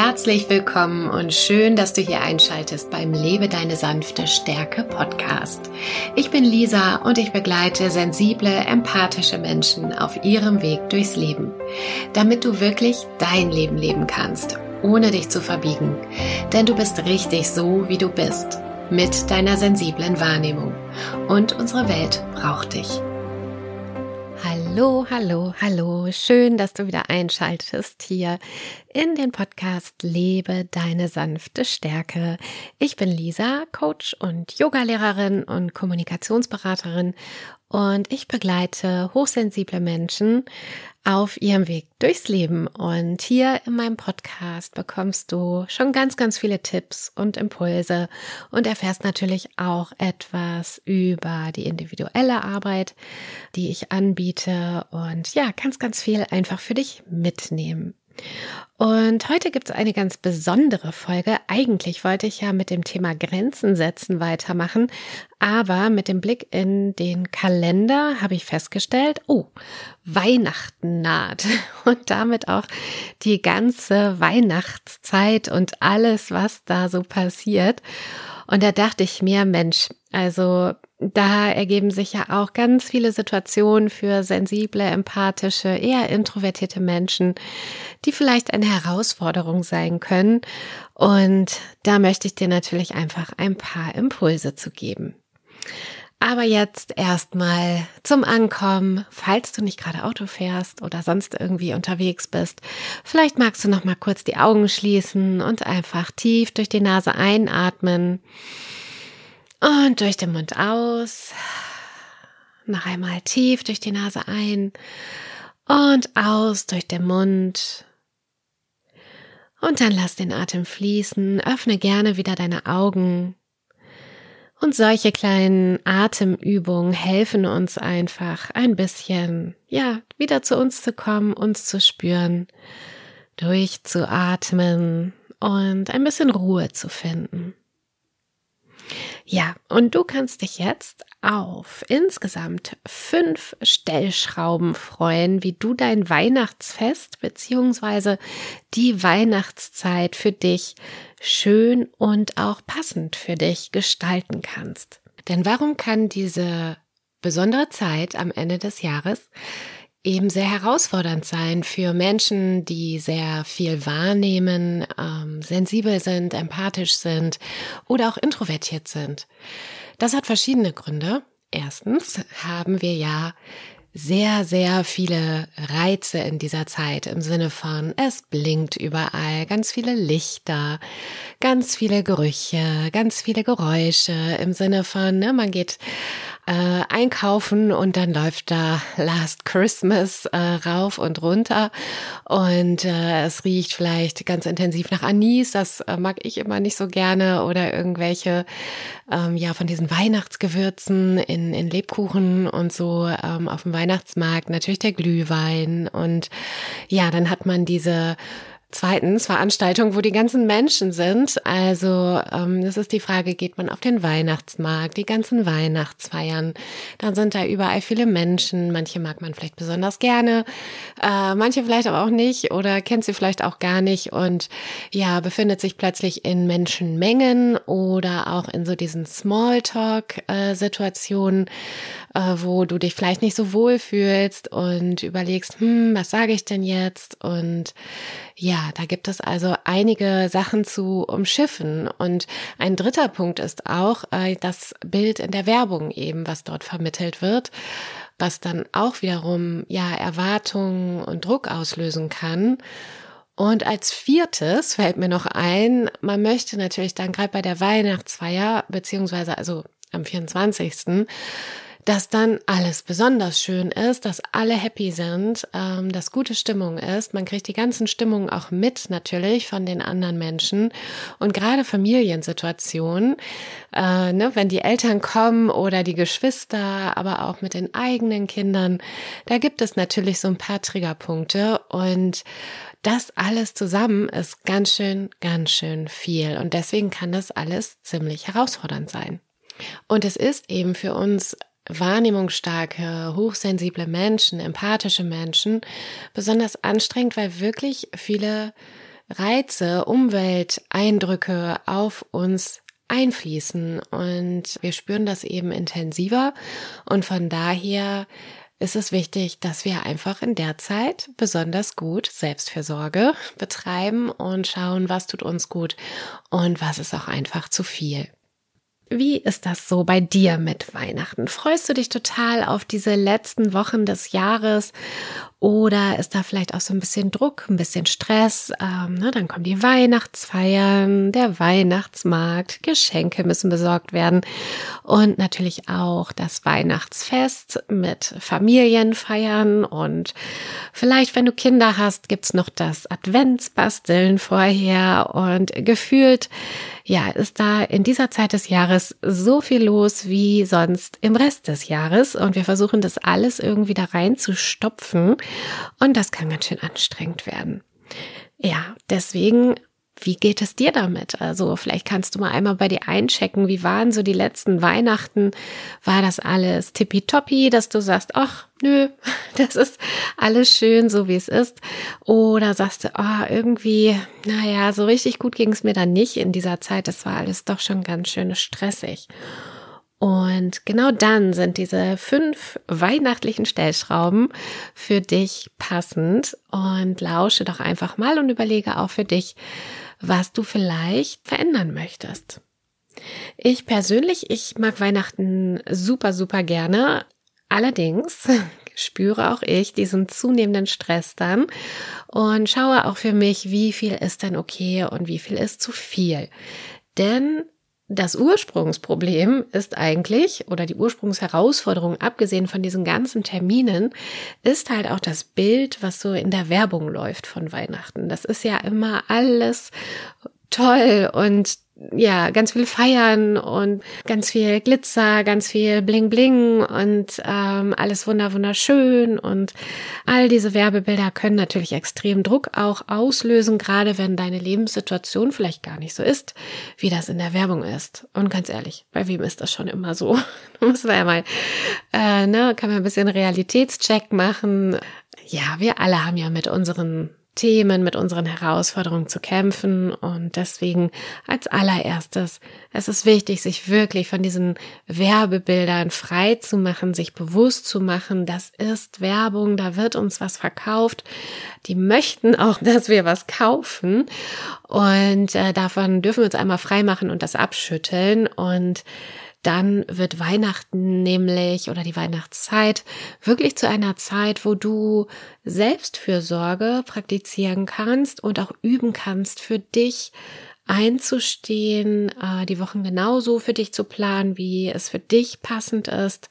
Herzlich willkommen und schön, dass du hier einschaltest beim Lebe deine sanfte Stärke Podcast. Ich bin Lisa und ich begleite sensible, empathische Menschen auf ihrem Weg durchs Leben, damit du wirklich dein Leben leben kannst, ohne dich zu verbiegen. Denn du bist richtig so, wie du bist, mit deiner sensiblen Wahrnehmung. Und unsere Welt braucht dich. Hallo, hallo, hallo. Schön, dass du wieder einschaltest hier in den Podcast Lebe deine sanfte Stärke. Ich bin Lisa, Coach und Yogalehrerin und Kommunikationsberaterin und ich begleite hochsensible Menschen auf ihrem Weg durchs Leben. Und hier in meinem Podcast bekommst du schon ganz, ganz viele Tipps und Impulse und erfährst natürlich auch etwas über die individuelle Arbeit, die ich anbiete und ja, ganz, ganz viel einfach für dich mitnehmen. Und heute gibt es eine ganz besondere Folge. Eigentlich wollte ich ja mit dem Thema Grenzen setzen weitermachen, aber mit dem Blick in den Kalender habe ich festgestellt, oh, Weihnachten naht und damit auch die ganze Weihnachtszeit und alles, was da so passiert. Und da dachte ich mir, Mensch, also da ergeben sich ja auch ganz viele Situationen für sensible, empathische, eher introvertierte Menschen, die vielleicht eine Herausforderung sein können. Und da möchte ich dir natürlich einfach ein paar Impulse zu geben. Aber jetzt erstmal zum Ankommen, falls du nicht gerade Auto fährst oder sonst irgendwie unterwegs bist. Vielleicht magst du noch mal kurz die Augen schließen und einfach tief durch die Nase einatmen und durch den Mund aus. Noch einmal tief durch die Nase ein und aus durch den Mund. Und dann lass den Atem fließen, öffne gerne wieder deine Augen und solche kleinen Atemübungen helfen uns einfach ein bisschen, ja, wieder zu uns zu kommen, uns zu spüren, durchzuatmen und ein bisschen Ruhe zu finden. Ja, und du kannst dich jetzt auf insgesamt fünf Stellschrauben freuen, wie du dein Weihnachtsfest beziehungsweise die Weihnachtszeit für dich schön und auch passend für dich gestalten kannst. Denn warum kann diese besondere Zeit am Ende des Jahres eben sehr herausfordernd sein für Menschen, die sehr viel wahrnehmen, ähm, sensibel sind, empathisch sind oder auch introvertiert sind. Das hat verschiedene Gründe. Erstens haben wir ja sehr, sehr viele Reize in dieser Zeit im Sinne von, es blinkt überall, ganz viele Lichter, ganz viele Gerüche, ganz viele Geräusche im Sinne von, ne, man geht äh, einkaufen und dann läuft da Last Christmas äh, rauf und runter. Und äh, es riecht vielleicht ganz intensiv nach Anis, das äh, mag ich immer nicht so gerne. Oder irgendwelche ähm, ja von diesen Weihnachtsgewürzen in, in Lebkuchen und so ähm, auf dem Weihnachtsmarkt natürlich der Glühwein und ja, dann hat man diese Zweitens Veranstaltungen, wo die ganzen Menschen sind. Also ähm, das ist die Frage, geht man auf den Weihnachtsmarkt, die ganzen Weihnachtsfeiern. Dann sind da überall viele Menschen. Manche mag man vielleicht besonders gerne, äh, manche vielleicht aber auch nicht oder kennt sie vielleicht auch gar nicht und ja, befindet sich plötzlich in Menschenmengen oder auch in so diesen Smalltalk-Situationen, äh, wo du dich vielleicht nicht so wohl fühlst und überlegst, hm, was sage ich denn jetzt? Und ja, da gibt es also einige Sachen zu umschiffen. Und ein dritter Punkt ist auch äh, das Bild in der Werbung eben, was dort vermittelt wird, was dann auch wiederum ja Erwartungen und Druck auslösen kann. Und als viertes fällt mir noch ein, man möchte natürlich dann gerade bei der Weihnachtsfeier, beziehungsweise also am 24 dass dann alles besonders schön ist, dass alle happy sind, ähm, dass gute Stimmung ist. Man kriegt die ganzen Stimmungen auch mit natürlich von den anderen Menschen und gerade Familiensituationen, äh, ne, wenn die Eltern kommen oder die Geschwister, aber auch mit den eigenen Kindern, da gibt es natürlich so ein paar Triggerpunkte und das alles zusammen ist ganz schön, ganz schön viel und deswegen kann das alles ziemlich herausfordernd sein. Und es ist eben für uns wahrnehmungsstarke, hochsensible Menschen, empathische Menschen besonders anstrengend, weil wirklich viele Reize, Umwelteindrücke auf uns einfließen und wir spüren das eben intensiver und von daher ist es wichtig, dass wir einfach in der Zeit besonders gut Selbstfürsorge betreiben und schauen, was tut uns gut und was ist auch einfach zu viel. Wie ist das so bei dir mit Weihnachten? Freust du dich total auf diese letzten Wochen des Jahres oder ist da vielleicht auch so ein bisschen Druck, ein bisschen Stress? Ähm, ne, dann kommen die Weihnachtsfeiern, der Weihnachtsmarkt, Geschenke müssen besorgt werden. Und natürlich auch das Weihnachtsfest mit Familienfeiern. Und vielleicht, wenn du Kinder hast, gibt's noch das Adventsbasteln vorher. Und gefühlt, ja, ist da in dieser Zeit des Jahres so viel los wie sonst im Rest des Jahres. Und wir versuchen das alles irgendwie da reinzustopfen und das kann ganz schön anstrengend werden. Ja, deswegen wie geht es dir damit? Also vielleicht kannst du mal einmal bei dir einchecken, wie waren so die letzten Weihnachten? War das alles tippitoppi, dass du sagst, ach nö, das ist alles schön, so wie es ist? Oder sagst du, oh, irgendwie, naja, so richtig gut ging es mir dann nicht in dieser Zeit, das war alles doch schon ganz schön stressig. Und genau dann sind diese fünf weihnachtlichen Stellschrauben für dich passend und lausche doch einfach mal und überlege auch für dich, was du vielleicht verändern möchtest. Ich persönlich, ich mag Weihnachten super, super gerne. Allerdings spüre auch ich diesen zunehmenden Stress dann und schaue auch für mich, wie viel ist denn okay und wie viel ist zu viel. Denn das Ursprungsproblem ist eigentlich, oder die Ursprungsherausforderung, abgesehen von diesen ganzen Terminen, ist halt auch das Bild, was so in der Werbung läuft von Weihnachten. Das ist ja immer alles toll und ja, ganz viel feiern und ganz viel Glitzer, ganz viel Bling Bling und ähm, alles wunder wunderschön und all diese Werbebilder können natürlich extrem Druck auch auslösen, gerade wenn deine Lebenssituation vielleicht gar nicht so ist, wie das in der Werbung ist. Und ganz ehrlich, bei wem ist das schon immer so? Muss man ja mal, äh, ne, kann man ein bisschen Realitätscheck machen. Ja, wir alle haben ja mit unseren Themen, mit unseren Herausforderungen zu kämpfen. Und deswegen als allererstes, es ist wichtig, sich wirklich von diesen Werbebildern frei zu machen, sich bewusst zu machen, das ist Werbung, da wird uns was verkauft. Die möchten auch, dass wir was kaufen. Und äh, davon dürfen wir uns einmal frei machen und das abschütteln. Und dann wird Weihnachten nämlich oder die Weihnachtszeit wirklich zu einer Zeit, wo du Selbstfürsorge praktizieren kannst und auch üben kannst für dich einzustehen, äh, die Wochen genauso für dich zu planen, wie es für dich passend ist.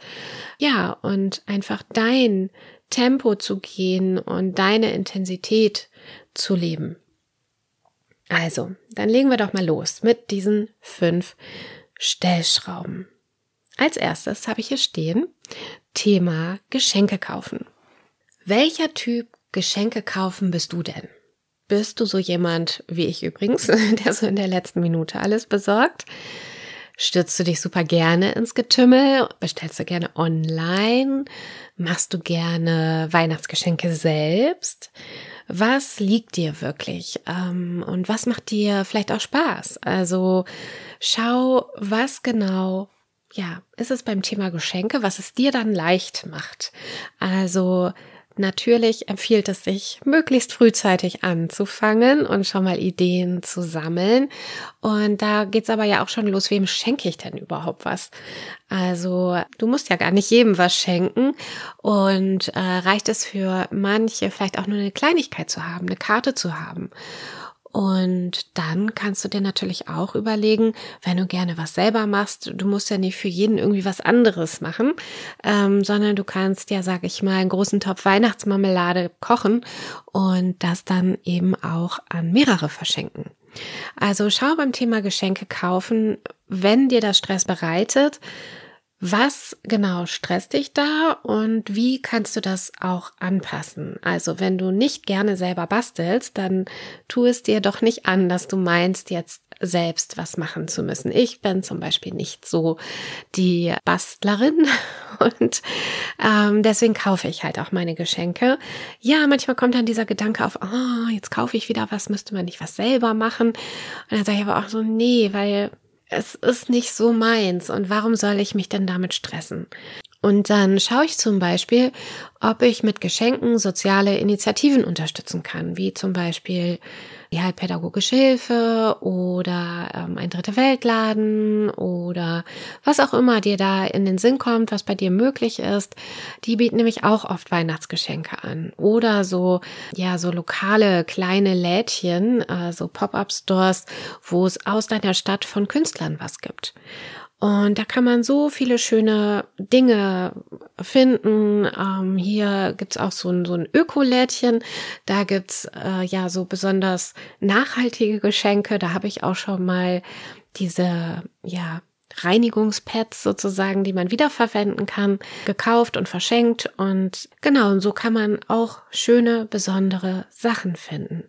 Ja, und einfach dein Tempo zu gehen und deine Intensität zu leben. Also, dann legen wir doch mal los mit diesen fünf Stellschrauben. Als erstes habe ich hier stehen Thema Geschenke kaufen. Welcher Typ Geschenke kaufen bist du denn? Bist du so jemand wie ich übrigens, der so in der letzten Minute alles besorgt? Stürzt du dich super gerne ins Getümmel? Bestellst du gerne online? Machst du gerne Weihnachtsgeschenke selbst? Was liegt dir wirklich? Ähm, und was macht dir vielleicht auch Spaß? Also schau, was genau ja, ist es beim Thema Geschenke, was es dir dann leicht macht. Also Natürlich empfiehlt es sich, möglichst frühzeitig anzufangen und schon mal Ideen zu sammeln. Und da geht's aber ja auch schon los, wem schenke ich denn überhaupt was? Also du musst ja gar nicht jedem was schenken. Und äh, reicht es für manche vielleicht auch nur eine Kleinigkeit zu haben, eine Karte zu haben. Und dann kannst du dir natürlich auch überlegen, wenn du gerne was selber machst, du musst ja nicht für jeden irgendwie was anderes machen, ähm, sondern du kannst ja, sag ich mal, einen großen Topf Weihnachtsmarmelade kochen und das dann eben auch an mehrere verschenken. Also schau beim Thema Geschenke kaufen, wenn dir das Stress bereitet, Was genau stresst dich da und wie kannst du das auch anpassen? Also wenn du nicht gerne selber bastelst, dann tu es dir doch nicht an, dass du meinst, jetzt selbst was machen zu müssen. Ich bin zum Beispiel nicht so die Bastlerin und ähm, deswegen kaufe ich halt auch meine Geschenke. Ja, manchmal kommt dann dieser Gedanke auf, oh, jetzt kaufe ich wieder was, müsste man nicht was selber machen? Und dann sage ich aber auch so, nee, weil es ist nicht so meins und warum soll ich mich denn damit stressen? Und dann schaue ich zum Beispiel, ob ich mit Geschenken soziale Initiativen unterstützen kann, wie zum Beispiel ja, pädagogische Hilfe oder ähm, ein dritte Weltladen oder was auch immer dir da in den Sinn kommt, was bei dir möglich ist. Die bieten nämlich auch oft Weihnachtsgeschenke an oder so, ja, so lokale kleine Lädchen, äh, so Pop-up-Stores, wo es aus deiner Stadt von Künstlern was gibt. Und da kann man so viele schöne Dinge finden. Ähm, hier gibt's auch so ein, so ein Ökolädchen. Da gibt's äh, ja so besonders nachhaltige Geschenke. Da habe ich auch schon mal diese, ja, Reinigungspads sozusagen, die man wiederverwenden kann, gekauft und verschenkt. Und genau, und so kann man auch schöne, besondere Sachen finden.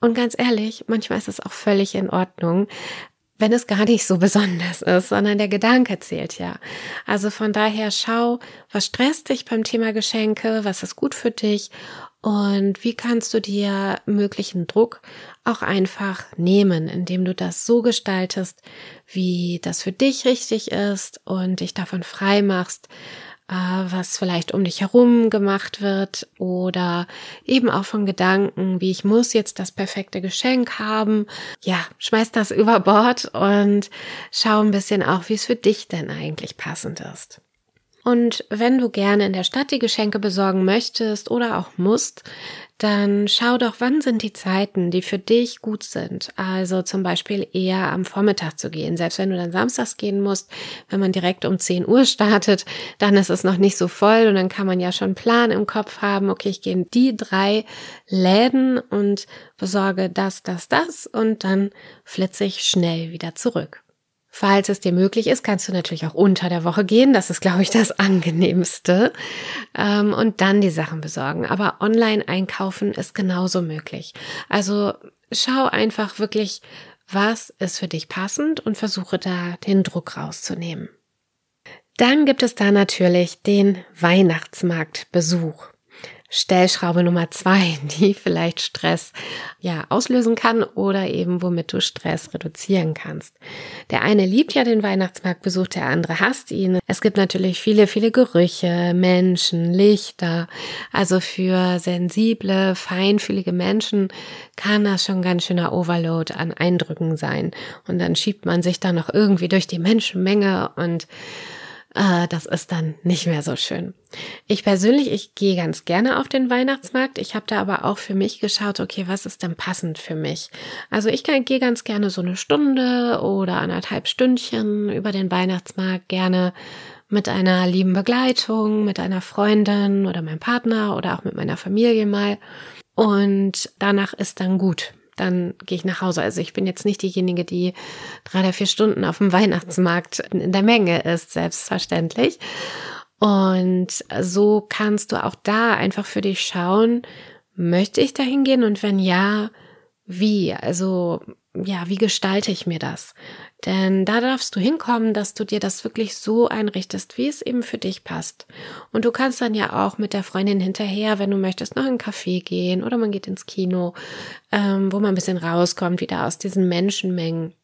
Und ganz ehrlich, manchmal ist es auch völlig in Ordnung, wenn es gar nicht so besonders ist, sondern der Gedanke zählt ja. Also von daher schau, was stresst dich beim Thema Geschenke, was ist gut für dich und wie kannst du dir möglichen Druck auch einfach nehmen, indem du das so gestaltest, wie das für dich richtig ist und dich davon frei machst, was vielleicht um dich herum gemacht wird oder eben auch von Gedanken, wie ich muss jetzt das perfekte Geschenk haben. Ja, schmeiß das über Bord und schau ein bisschen auch, wie es für dich denn eigentlich passend ist. Und wenn du gerne in der Stadt die Geschenke besorgen möchtest oder auch musst, dann schau doch, wann sind die Zeiten, die für dich gut sind. Also zum Beispiel eher am Vormittag zu gehen. Selbst wenn du dann samstags gehen musst, wenn man direkt um 10 Uhr startet, dann ist es noch nicht so voll und dann kann man ja schon einen Plan im Kopf haben. Okay, ich gehe in die drei Läden und besorge das, das, das und dann flitze ich schnell wieder zurück. Falls es dir möglich ist, kannst du natürlich auch unter der Woche gehen. Das ist, glaube ich, das angenehmste. Ähm, und dann die Sachen besorgen. Aber online einkaufen ist genauso möglich. Also schau einfach wirklich, was ist für dich passend und versuche da den Druck rauszunehmen. Dann gibt es da natürlich den Weihnachtsmarktbesuch. Stellschraube Nummer zwei, die vielleicht Stress ja auslösen kann oder eben womit du Stress reduzieren kannst. Der eine liebt ja den Weihnachtsmarktbesuch, der andere hasst ihn. Es gibt natürlich viele, viele Gerüche, Menschen, Lichter. Also für sensible, feinfühlige Menschen kann das schon ganz schöner Overload an Eindrücken sein. Und dann schiebt man sich da noch irgendwie durch die Menschenmenge und äh, das ist dann nicht mehr so schön. Ich persönlich, ich gehe ganz gerne auf den Weihnachtsmarkt. Ich habe da aber auch für mich geschaut, okay, was ist denn passend für mich? Also ich gehe ganz gerne so eine Stunde oder anderthalb Stündchen über den Weihnachtsmarkt, gerne mit einer lieben Begleitung, mit einer Freundin oder meinem Partner oder auch mit meiner Familie mal. Und danach ist dann gut dann gehe ich nach Hause. Also ich bin jetzt nicht diejenige, die drei oder vier Stunden auf dem Weihnachtsmarkt in der Menge ist, selbstverständlich. Und so kannst du auch da einfach für dich schauen, möchte ich da hingehen und wenn ja, wie? Also ja, wie gestalte ich mir das? Denn da darfst du hinkommen, dass du dir das wirklich so einrichtest, wie es eben für dich passt. Und du kannst dann ja auch mit der Freundin hinterher, wenn du möchtest, noch in einen Café gehen oder man geht ins Kino, ähm, wo man ein bisschen rauskommt, wieder aus diesen Menschenmengen.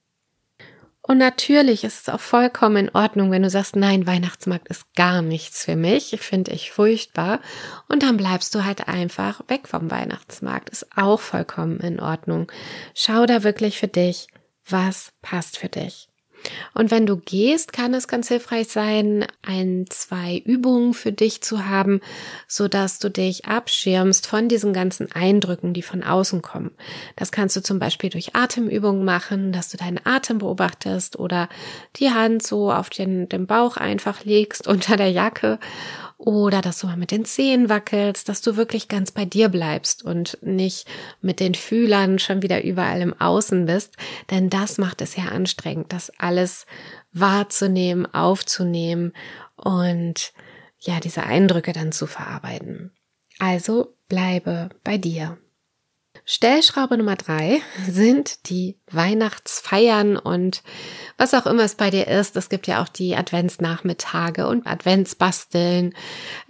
Und natürlich ist es auch vollkommen in Ordnung, wenn du sagst, nein, Weihnachtsmarkt ist gar nichts für mich, finde ich furchtbar. Und dann bleibst du halt einfach weg vom Weihnachtsmarkt. Ist auch vollkommen in Ordnung. Schau da wirklich für dich, was passt für dich. Und wenn du gehst, kann es ganz hilfreich sein, ein, zwei Übungen für dich zu haben, so dass du dich abschirmst von diesen ganzen Eindrücken, die von außen kommen. Das kannst du zum Beispiel durch Atemübungen machen, dass du deinen Atem beobachtest oder die Hand so auf den, den Bauch einfach legst unter der Jacke oder dass du mal mit den Zehen wackelst, dass du wirklich ganz bei dir bleibst und nicht mit den Fühlern schon wieder überall im Außen bist, denn das macht es ja anstrengend, das alles wahrzunehmen, aufzunehmen und ja, diese Eindrücke dann zu verarbeiten. Also bleibe bei dir. Stellschraube Nummer drei sind die Weihnachtsfeiern und was auch immer es bei dir ist. Es gibt ja auch die Adventsnachmittage und Adventsbasteln,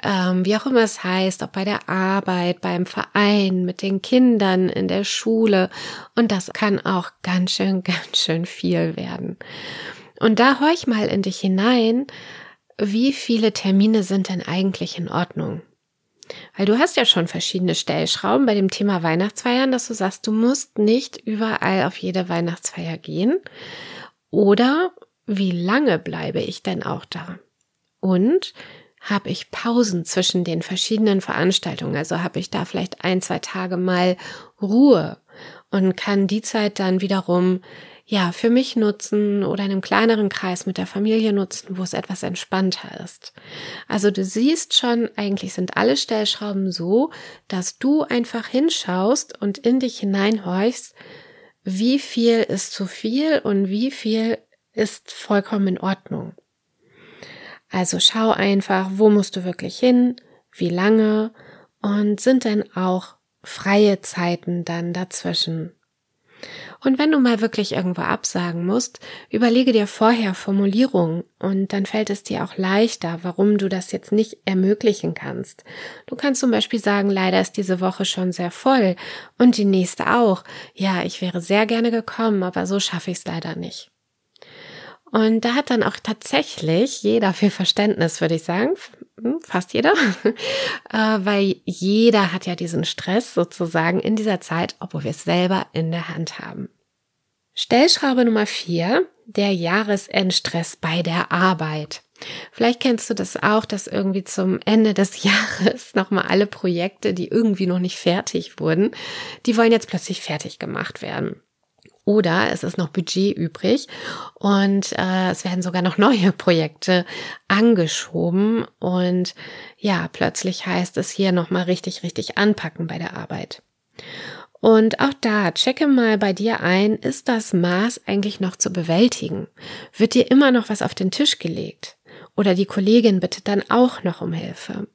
ähm, wie auch immer es heißt, ob bei der Arbeit, beim Verein, mit den Kindern in der Schule. Und das kann auch ganz schön, ganz schön viel werden. Und da horch mal in dich hinein, wie viele Termine sind denn eigentlich in Ordnung? Weil du hast ja schon verschiedene Stellschrauben bei dem Thema Weihnachtsfeiern, dass du sagst, du musst nicht überall auf jede Weihnachtsfeier gehen. Oder wie lange bleibe ich denn auch da? Und habe ich Pausen zwischen den verschiedenen Veranstaltungen? Also habe ich da vielleicht ein, zwei Tage mal Ruhe und kann die Zeit dann wiederum ja, für mich nutzen oder in einem kleineren Kreis mit der Familie nutzen, wo es etwas entspannter ist. Also du siehst schon, eigentlich sind alle Stellschrauben so, dass du einfach hinschaust und in dich hineinhorchst, wie viel ist zu viel und wie viel ist vollkommen in Ordnung. Also schau einfach, wo musst du wirklich hin, wie lange und sind denn auch freie Zeiten dann dazwischen. Und wenn du mal wirklich irgendwo absagen musst, überlege dir vorher Formulierungen und dann fällt es dir auch leichter, warum du das jetzt nicht ermöglichen kannst. Du kannst zum Beispiel sagen, leider ist diese Woche schon sehr voll und die nächste auch. Ja, ich wäre sehr gerne gekommen, aber so schaffe ich es leider nicht. Und da hat dann auch tatsächlich jeder viel Verständnis, würde ich sagen, hm, fast jeder, äh, weil jeder hat ja diesen Stress sozusagen in dieser Zeit, obwohl wir es selber in der Hand haben. Stellschraube Nummer vier, der Jahresendstress bei der Arbeit. Vielleicht kennst du das auch, dass irgendwie zum Ende des Jahres nochmal alle Projekte, die irgendwie noch nicht fertig wurden, die wollen jetzt plötzlich fertig gemacht werden. Oder es ist noch Budget übrig und äh, es werden sogar noch neue Projekte angeschoben und ja, plötzlich heißt es hier nochmal richtig, richtig anpacken bei der Arbeit. Und auch da, checke mal bei dir ein, ist das Maß eigentlich noch zu bewältigen? Wird dir immer noch was auf den Tisch gelegt? Oder die Kollegin bittet dann auch noch um Hilfe?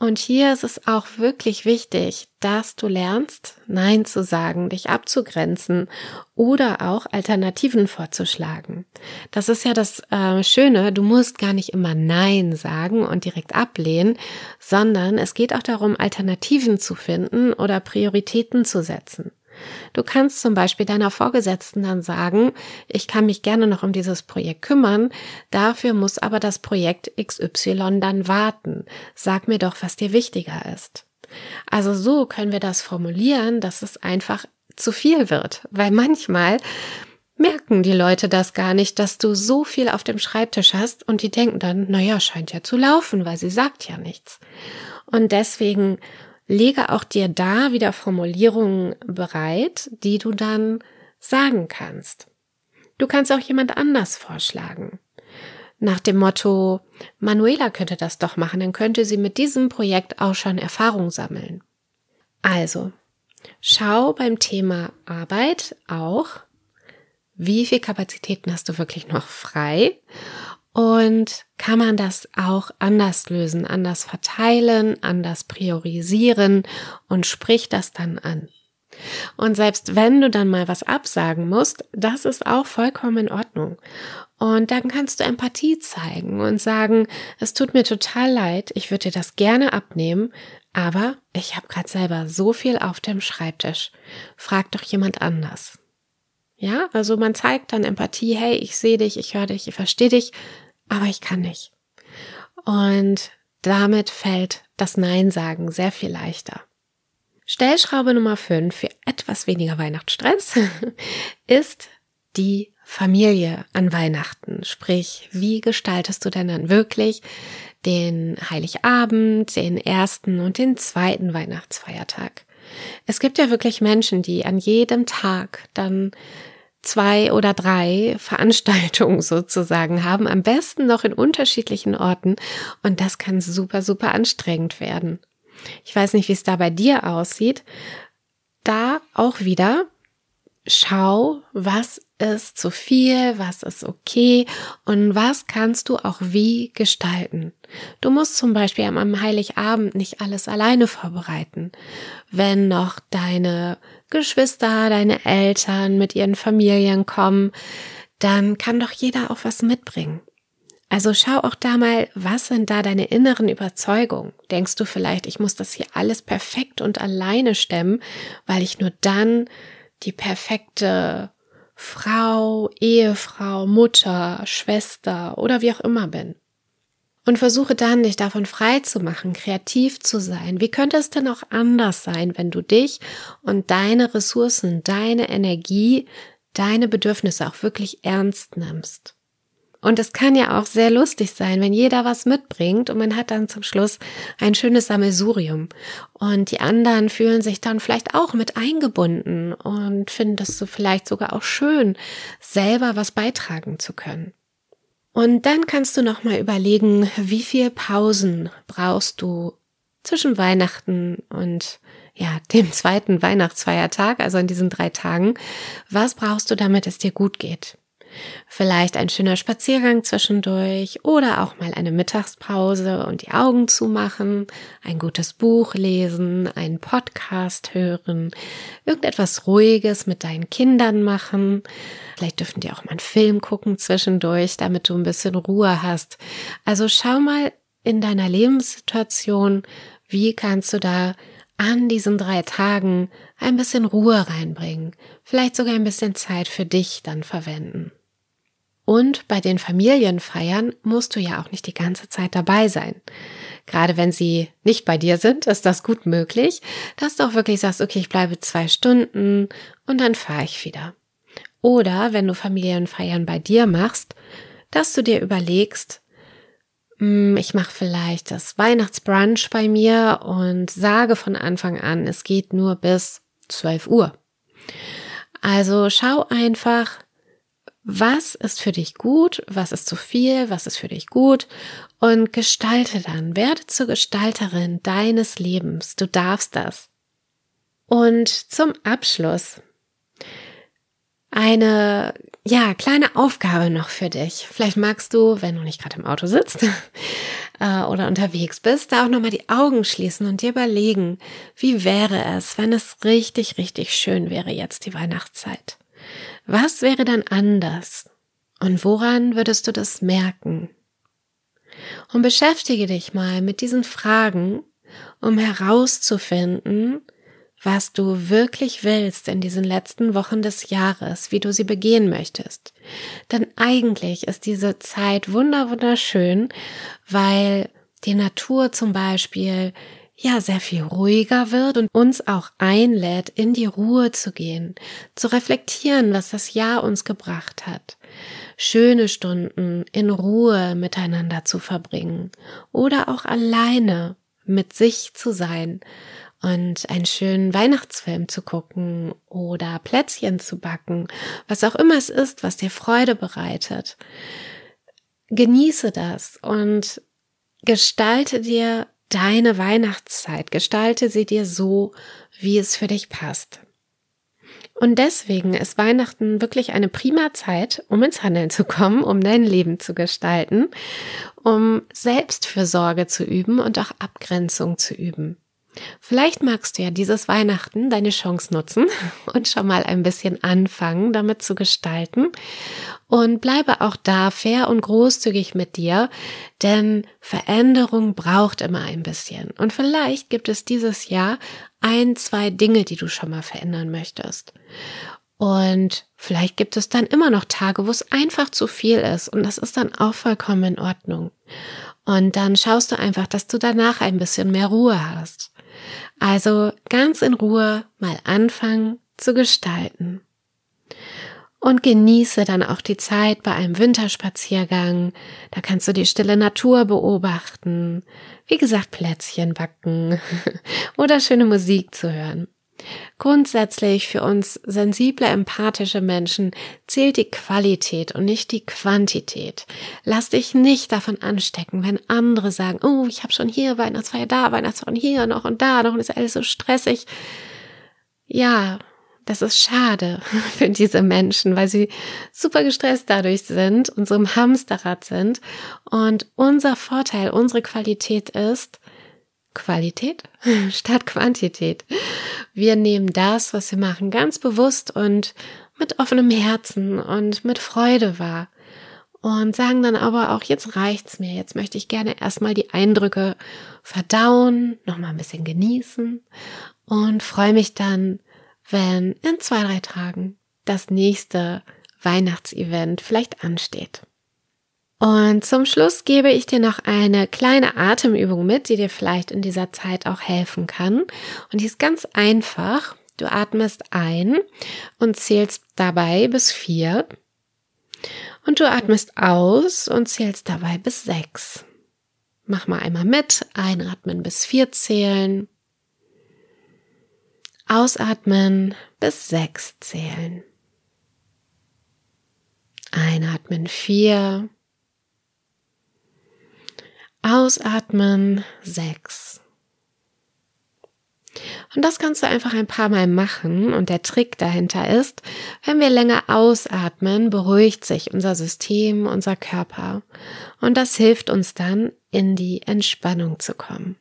Und hier ist es auch wirklich wichtig, dass du lernst, Nein zu sagen, dich abzugrenzen oder auch Alternativen vorzuschlagen. Das ist ja das äh, Schöne, du musst gar nicht immer Nein sagen und direkt ablehnen, sondern es geht auch darum, Alternativen zu finden oder Prioritäten zu setzen. Du kannst zum Beispiel deiner Vorgesetzten dann sagen, ich kann mich gerne noch um dieses Projekt kümmern, dafür muss aber das Projekt XY dann warten. Sag mir doch, was dir wichtiger ist. Also so können wir das formulieren, dass es einfach zu viel wird, weil manchmal merken die Leute das gar nicht, dass du so viel auf dem Schreibtisch hast und die denken dann, naja, scheint ja zu laufen, weil sie sagt ja nichts. Und deswegen lege auch dir da wieder Formulierungen bereit, die du dann sagen kannst. Du kannst auch jemand anders vorschlagen. Nach dem Motto, Manuela könnte das doch machen, dann könnte sie mit diesem Projekt auch schon Erfahrung sammeln. Also, schau beim Thema Arbeit auch, wie viel Kapazitäten hast du wirklich noch frei und kann man das auch anders lösen, anders verteilen, anders priorisieren und sprich das dann an. Und selbst wenn du dann mal was absagen musst, das ist auch vollkommen in Ordnung. Und dann kannst du Empathie zeigen und sagen, es tut mir total leid, ich würde dir das gerne abnehmen, aber ich habe gerade selber so viel auf dem Schreibtisch. Frag doch jemand anders. Ja, also man zeigt dann Empathie, hey, ich sehe dich, ich höre dich, ich verstehe dich, aber ich kann nicht. Und damit fällt das Nein sagen sehr viel leichter. Stellschraube Nummer 5 für etwas weniger Weihnachtsstress ist die Familie an Weihnachten. Sprich, wie gestaltest du denn dann wirklich den Heiligabend, den ersten und den zweiten Weihnachtsfeiertag? Es gibt ja wirklich Menschen, die an jedem Tag dann zwei oder drei Veranstaltungen sozusagen haben, am besten noch in unterschiedlichen Orten und das kann super, super anstrengend werden. Ich weiß nicht, wie es da bei dir aussieht. Da auch wieder schau, was ist zu viel, was ist okay und was kannst du auch wie gestalten. Du musst zum Beispiel am Heiligabend nicht alles alleine vorbereiten. Wenn noch deine Geschwister, deine Eltern mit ihren Familien kommen, dann kann doch jeder auch was mitbringen. Also schau auch da mal, was sind da deine inneren Überzeugungen? Denkst du vielleicht, ich muss das hier alles perfekt und alleine stemmen, weil ich nur dann die perfekte Frau, Ehefrau, Mutter, Schwester oder wie auch immer bin? Und versuche dann, dich davon frei zu machen, kreativ zu sein. Wie könnte es denn auch anders sein, wenn du dich und deine Ressourcen, deine Energie, deine Bedürfnisse auch wirklich ernst nimmst? Und es kann ja auch sehr lustig sein, wenn jeder was mitbringt und man hat dann zum Schluss ein schönes Sammelsurium. Und die anderen fühlen sich dann vielleicht auch mit eingebunden und finden das so vielleicht sogar auch schön, selber was beitragen zu können. Und dann kannst du noch mal überlegen, wie viel Pausen brauchst du zwischen Weihnachten und ja, dem zweiten Weihnachtsfeiertag, also in diesen drei Tagen. Was brauchst du, damit es dir gut geht? Vielleicht ein schöner Spaziergang zwischendurch oder auch mal eine Mittagspause und die Augen zumachen, ein gutes Buch lesen, einen Podcast hören, irgendetwas Ruhiges mit deinen Kindern machen. Vielleicht dürfen die auch mal einen Film gucken zwischendurch, damit du ein bisschen Ruhe hast. Also schau mal in deiner Lebenssituation, wie kannst du da an diesen drei Tagen ein bisschen Ruhe reinbringen, vielleicht sogar ein bisschen Zeit für dich dann verwenden. Und bei den Familienfeiern musst du ja auch nicht die ganze Zeit dabei sein. Gerade wenn sie nicht bei dir sind, ist das gut möglich, dass du auch wirklich sagst, okay, ich bleibe zwei Stunden und dann fahre ich wieder. Oder wenn du Familienfeiern bei dir machst, dass du dir überlegst, hm, ich mache vielleicht das Weihnachtsbrunch bei mir und sage von Anfang an, es geht nur bis 12 Uhr. Also schau einfach, was ist für dich gut, was ist zu viel, was ist für dich gut und gestalte dann, werde zur Gestalterin deines Lebens. Du darfst das. Und zum Abschluss eine, ja, kleine Aufgabe noch für dich. Vielleicht magst du, wenn du nicht gerade im Auto sitzt äh, oder unterwegs bist, da auch nochmal die Augen schließen und dir überlegen, wie wäre es, wenn es richtig, richtig schön wäre jetzt die Weihnachtszeit. Was wäre dann anders? Und woran würdest du das merken? Und beschäftige dich mal mit diesen Fragen, um herauszufinden, was du wirklich willst in diesen letzten Wochen des Jahres, wie du sie begehen möchtest. Denn eigentlich ist diese Zeit wunder wunderschön, weil die Natur zum Beispiel ja sehr viel ruhiger wird und uns auch einlädt, in die Ruhe zu gehen, zu reflektieren, was das Jahr uns gebracht hat, schöne Stunden in Ruhe miteinander zu verbringen oder auch alleine mit sich zu sein und einen schönen Weihnachtsfilm zu gucken oder Plätzchen zu backen, was auch immer es ist, was dir Freude bereitet. Genieße das und gestalte dir deine Weihnachtszeit. Gestalte sie dir so, wie es für dich passt. Und deswegen ist Weihnachten wirklich eine prima Zeit, um ins Handeln zu kommen, um dein Leben zu gestalten, um Selbstfürsorge zu üben und auch Abgrenzung zu üben. Vielleicht magst du ja dieses Weihnachten deine Chance nutzen und schon mal ein bisschen anfangen, damit zu gestalten. Und bleibe auch da fair und großzügig mit dir, denn Veränderung braucht immer ein bisschen. Und vielleicht gibt es dieses Jahr ein, zwei Dinge, die du schon mal verändern möchtest. Und vielleicht gibt es dann immer noch Tage, wo es einfach zu viel ist. Und das ist dann auch vollkommen in Ordnung. Und dann schaust du einfach, dass du danach ein bisschen mehr Ruhe hast. Also ganz in Ruhe mal anfangen zu gestalten. Und genieße dann auch die Zeit bei einem Winterspaziergang. Da kannst du die stille Natur beobachten. Wie gesagt, Plätzchen backen oder schöne Musik zu hören. Grundsätzlich für uns sensible, empathische Menschen zählt die Qualität und nicht die Quantität. Lass dich nicht davon anstecken, wenn andere sagen, oh, ich habe schon hier Weihnachtsfeier, da Weihnachtsfeier, hier noch und da noch und ist alles so stressig. Ja, das ist schade für diese Menschen, weil sie super gestresst dadurch sind und so im Hamsterrad sind. Und unser Vorteil, unsere Qualität ist Qualität statt Quantität. Wir nehmen das, was wir machen, ganz bewusst und mit offenem Herzen und mit Freude wahr. Und sagen dann aber auch, jetzt reicht's mir, jetzt möchte ich gerne erstmal die Eindrücke verdauen, nochmal ein bisschen genießen und freue mich dann wenn in zwei, drei Tagen das nächste Weihnachtsevent vielleicht ansteht. Und zum Schluss gebe ich dir noch eine kleine Atemübung mit, die dir vielleicht in dieser Zeit auch helfen kann. Und die ist ganz einfach. Du atmest ein und zählst dabei bis vier. Und du atmest aus und zählst dabei bis sechs. Mach mal einmal mit. Einatmen bis vier zählen. Ausatmen bis sechs zählen. Einatmen vier. Ausatmen sechs. Und das kannst du einfach ein paar Mal machen. Und der Trick dahinter ist, wenn wir länger ausatmen, beruhigt sich unser System, unser Körper. Und das hilft uns dann, in die Entspannung zu kommen.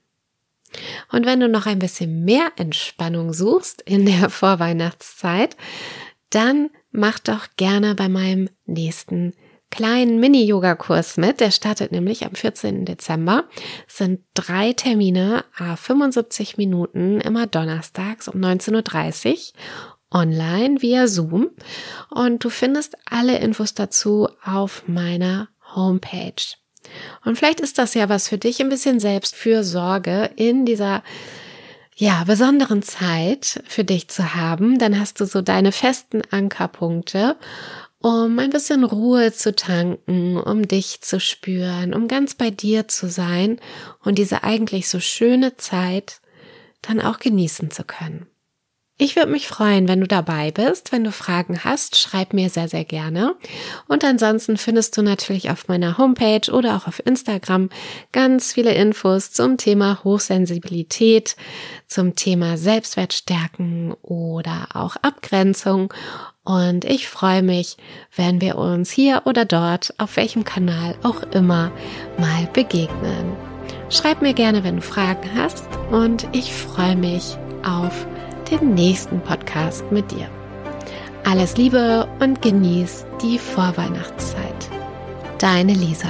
Und wenn du noch ein bisschen mehr Entspannung suchst in der Vorweihnachtszeit, dann mach doch gerne bei meinem nächsten kleinen Mini-Yoga-Kurs mit. Der startet nämlich am 14. Dezember. Es sind drei Termine, 75 Minuten, immer donnerstags um 19.30 Uhr online via Zoom. Und du findest alle Infos dazu auf meiner Homepage. Und vielleicht ist das ja was für dich, ein bisschen Selbstfürsorge in dieser ja, besonderen Zeit für dich zu haben. Dann hast du so deine festen Ankerpunkte, um ein bisschen Ruhe zu tanken, um dich zu spüren, um ganz bei dir zu sein und diese eigentlich so schöne Zeit dann auch genießen zu können. Ich würde mich freuen, wenn du dabei bist. Wenn du Fragen hast, schreib mir sehr, sehr gerne. Und ansonsten findest du natürlich auf meiner Homepage oder auch auf Instagram ganz viele Infos zum Thema Hochsensibilität, zum Thema Selbstwertstärken oder auch Abgrenzung. Und ich freue mich, wenn wir uns hier oder dort, auf welchem Kanal auch immer, mal begegnen. Schreib mir gerne, wenn du Fragen hast. Und ich freue mich auf den nächsten Podcast mit dir. Alles Liebe und genieß die Vorweihnachtszeit. Deine Lisa.